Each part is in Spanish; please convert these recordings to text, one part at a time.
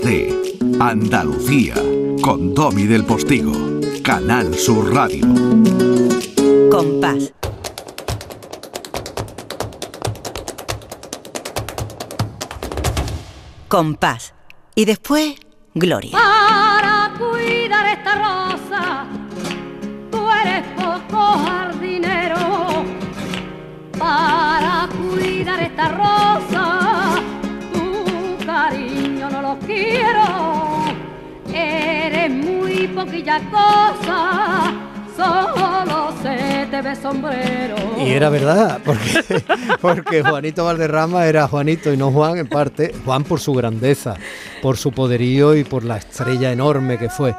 días de Andalucía con Domi del Postigo, Canal Sur Radio. Compás. Compás. Y después, Gloria. Para cuidar esta rosa, tú eres poco jardinero. Para cuidar esta rosa, cosa, solo se te ve sombrero. Y era verdad, porque, porque Juanito Valderrama era Juanito y no Juan en parte. Juan por su grandeza, por su poderío y por la estrella enorme que fue.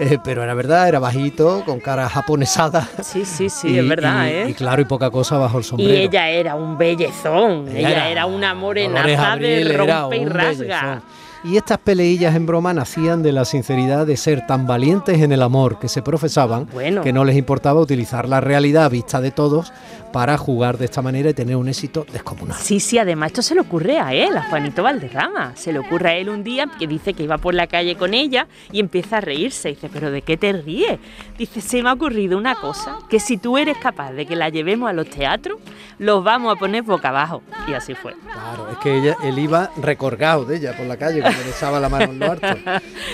Eh, pero era verdad, era bajito, con cara japonesada. Sí, sí, sí, Y- es verdad, y- ¿eh? Y claro, y poca cosa bajo el Y sombrero. ella era un bellezón, ella Era era una morenaza de rompe y rasga. bellezón. Y estas peleillas en broma nacían de la sinceridad de ser tan valientes en el amor que se profesaban Bueno. que no les importaba utilizar la realidad a vista de todos para jugar de esta manera y tener un éxito descomunal. Sí, sí, además esto se le ocurre a él, a Juanito Valderrama. Se le ocurre a él un día que dice que iba por la calle con ella y empieza a reírse. Dice, ¿pero de qué te ríes? Dice, se me ha ocurrido una cosa, que si tú eres capaz de que la llevemos a los teatros, los vamos a poner boca abajo. Y así fue. Claro, es que ella, él iba recorgado de ella por la calle le la mano en lo harto.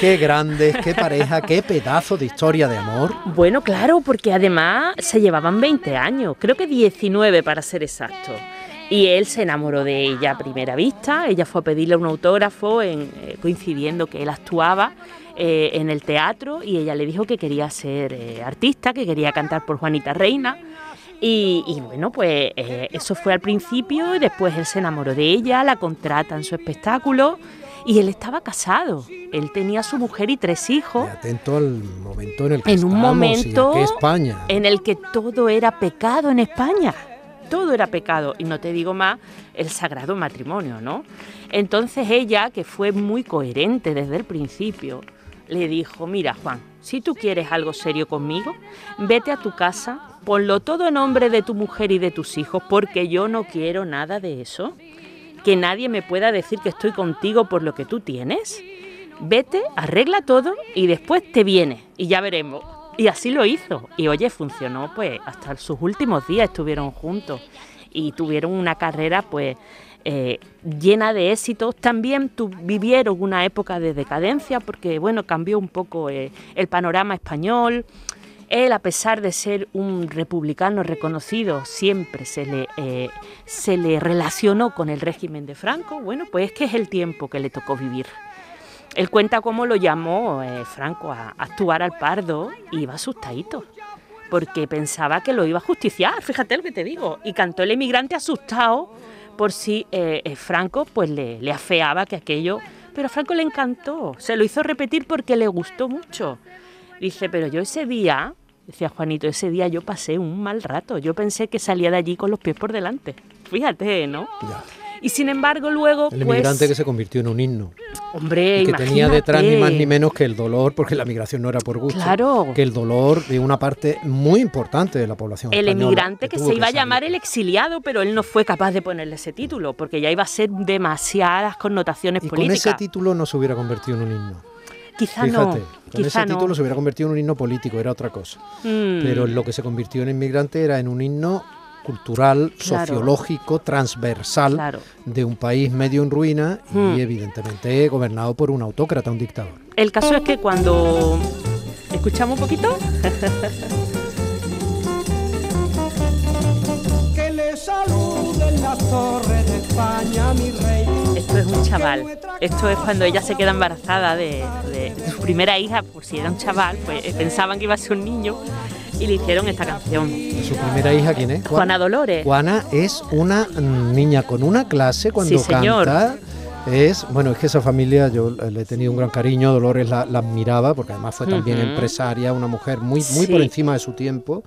Qué grandes, qué pareja, qué pedazo de historia de amor. Bueno, claro, porque además se llevaban 20 años, creo que 19 para ser exacto. Y él se enamoró de ella a primera vista, ella fue a pedirle un autógrafo en- eh, coincidiendo que él actuaba eh, en el teatro y ella le dijo que quería ser eh, artista, que quería cantar por Juanita Reina. Y, bueno, pues eso fue al principio y después él se enamoró de ella, la contrata en su espectáculo y él estaba casado. Él tenía su mujer y tres hijos Y atento al momento en el que en un momento en que España. en el que todo era pecado en España. Todo era pecado. Y no te digo más el sagrado matrimonio, ¿no? Entonces ella, que fue muy coherente desde el principio, le dijo, mira Juan, si tú quieres algo serio conmigo, vete a tu casa, ponlo todo en nombre de tu mujer y de tus hijos, porque yo no quiero nada de eso. Que nadie me pueda decir que estoy contigo por lo que tú tienes. Vete, arregla todo y después te vienes y ya veremos. Y así lo hizo. Y oye, funcionó, pues hasta sus últimos días estuvieron juntos y tuvieron una carrera, pues, eh, llena de éxitos. También tu- vivieron una época de decadencia porque, bueno, cambió un poco eh, el panorama español. Él, a pesar de ser un republicano reconocido, siempre se le, eh, se le relacionó con el régimen de Franco. Bueno, pues es que es el tiempo que le tocó vivir. Él cuenta cómo lo llamó eh, Franco a, actuar al Pardo y iba asustadito, porque pensaba que lo iba a justiciar, fíjate lo que te digo, y cantó el emigrante asustado por si eh, Franco pues le, le afeaba que aquello, pero a Franco le encantó, se lo hizo repetir porque le gustó mucho. Dice, pero yo ese día, decía Juanito, ese día yo pasé un mal rato, yo pensé que salía de allí con los pies por delante, fíjate, ¿no? Ya. Y sin embargo luego, El pues, inmigrante que se convirtió en un himno. hombre, y que tenía detrás ni más ni menos que el dolor, porque la migración no era por gusto, Claro. que el dolor de una parte muy importante de la población El emigrante que se iba a llamar el exiliado, pero él no fue capaz de ponerle ese título, porque ya iba a ser demasiadas connotaciones Y con políticas. ese título no se hubiera convertido en un himno. Quizá Fíjate, no, con quizá ese no. título se hubiera convertido en un himno político, era otra cosa. Mm, Pero lo que se convirtió en inmigrante era en un himno cultural, Claro. sociológico, transversal Claro. de un país medio en ruina y evidentemente gobernado por un autócrata, un dictador. El caso es que cuando escuchamos un poquito, Que le saluden las torres de España, mi rey. esto es un chaval. Esto es cuando ella se queda embarazada de, primera hija, por si era un chaval, pues eh, pensaban que iba a ser un niño y le hicieron esta canción. ¿Su primera hija quién es? Juana Dolores. Juana es una niña con una clase cuando Sí, señor. canta. Es, bueno, es que esa familia yo le he tenido un gran cariño, Dolores la, la admiraba, porque además fue también empresaria, una mujer muy, muy Sí. por encima de su tiempo.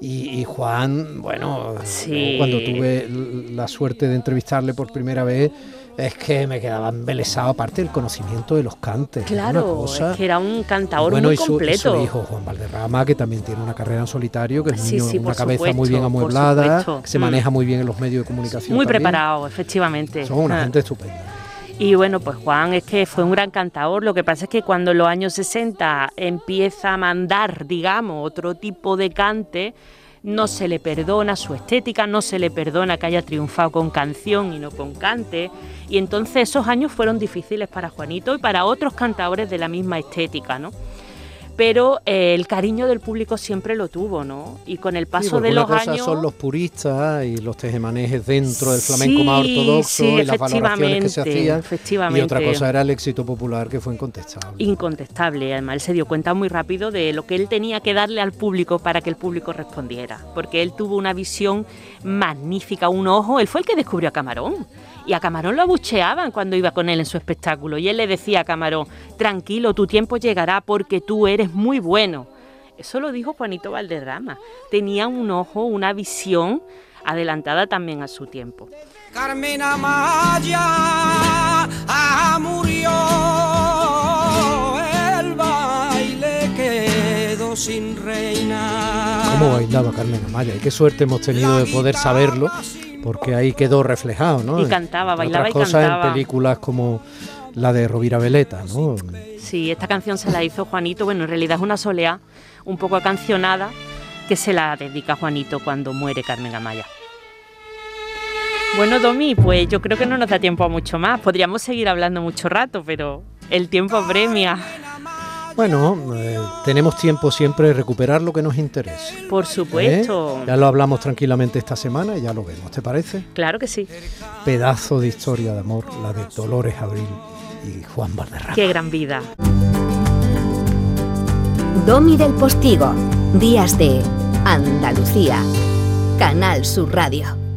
Y, y Juan, bueno, Sí. yo cuando tuve la suerte de entrevistarle por primera vez, es que me quedaba embelesado, aparte del conocimiento de los cantes. Claro, cosa- es que era un cantador bueno, muy y su, y completo. su hijo Juan Valderrama, que también tiene una carrera en solitario, que es Sí, niño, sí, una cabeza muy bien amueblada, que se Mm. maneja muy bien en los medios de comunicación. Muy también. preparado, efectivamente. Son una Ah. gente estupenda. Y bueno, pues Juan es que fue un gran cantador. Lo que pasa es que cuando en los años 60 empieza a mandar, digamos, otro tipo de cante, no se le perdona su estética, no se le perdona que haya triunfado con canción y no con cante. Y entonces esos años fueron difíciles para Juanito y para otros cantadores de la misma estética, ¿no? Pero eh, el cariño del público siempre lo tuvo, ¿no? Y con el paso de los cosa años... son los puristas y los tejemanejes dentro del flamenco más ortodoxo y las valoraciones que se hacían. Efectivamente. Y otra cosa era el éxito popular que fue incontestable. Incontestable, además él se dio cuenta muy rápido de lo que él tenía que darle al público para que el público respondiera, porque él tuvo una visión magnífica, un ojo, él fue el que descubrió a Camarón y a Camarón lo abucheaban cuando iba con él en su espectáculo. Y él le decía a Camarón, tranquilo, tu tiempo llegará porque tú eres muy bueno. Eso lo dijo Juanito Valderrama. Tenía un ojo, una visión adelantada también a su tiempo. Carmen Amaya ah, murió, el baile quedó sin reina. ¿Cómo bailaba Carmen Amaya? Y qué suerte hemos tenido de poder saberlo porque ahí quedó reflejado, ¿no? Y cantaba, bailaba y cosas en películas como la de Rovira Veleta, ¿no? Sí, esta canción se la hizo Juanito, bueno, en realidad es una soleá un poco acancionada que se la dedica Juanito cuando muere Carmen Amaya. Bueno, Domi, pues yo creo que no nos da tiempo a mucho más. Podríamos seguir hablando mucho rato, pero el tiempo apremia. Bueno, eh, tenemos tiempo siempre de recuperar lo que nos interese. Por supuesto. ¿Eh? Ya lo hablamos tranquilamente esta semana y ya lo vemos, ¿te parece? Claro que sí. Pedazo de historia de amor, la de Dolores Abril y Juan Valderrama. Qué gran vida. Domi del Postigo, Días de Andalucía, Canal Sur Radio.